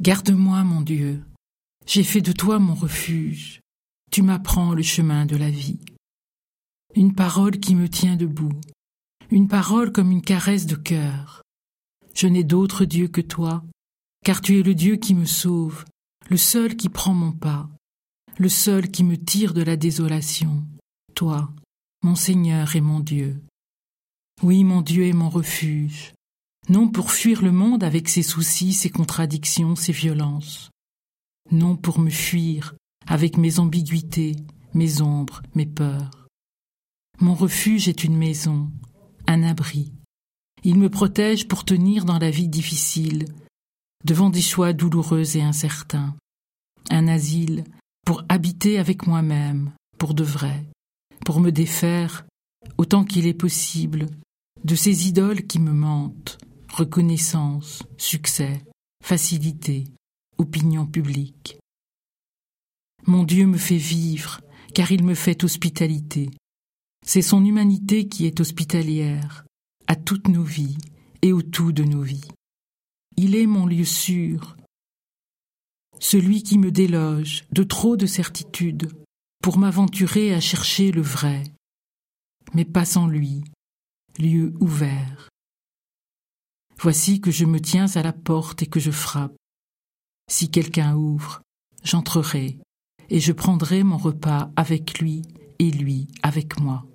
Garde-moi, mon Dieu. J'ai fait de toi mon refuge. Tu m'apprends le chemin de la vie. Une parole qui me tient debout. Une parole comme une caresse de cœur. Je n'ai d'autre Dieu que toi, car tu es le Dieu qui me sauve, le seul qui prend mon pas, le seul qui me tire de la désolation. Toi, mon Seigneur et mon Dieu. Oui, mon Dieu est mon refuge, non pour fuir le monde avec ses soucis, ses contradictions, ses violences, non pour me fuir avec mes ambiguïtés, mes ombres, mes peurs. Mon refuge est une maison, un abri. Il me protège pour tenir dans la vie difficile, devant des choix douloureux et incertains. Un asile pour habiter avec moi-même, pour de vrai, pour me défaire, autant qu'il est possible, de ces idoles qui me mentent, reconnaissance, succès, facilité, opinion publique. Mon Dieu me fait vivre, car il me fait hospitalité. C'est son humanité qui est hospitalière, à toutes nos vies et au tout de nos vies. Il est mon lieu sûr, celui qui me déloge de trop de certitudes pour m'aventurer à chercher le vrai, mais pas sans lui, lieu ouvert. Voici que je me tiens à la porte et que je frappe. Si quelqu'un ouvre, j'entrerai, et je prendrai mon repas avec lui et lui avec moi.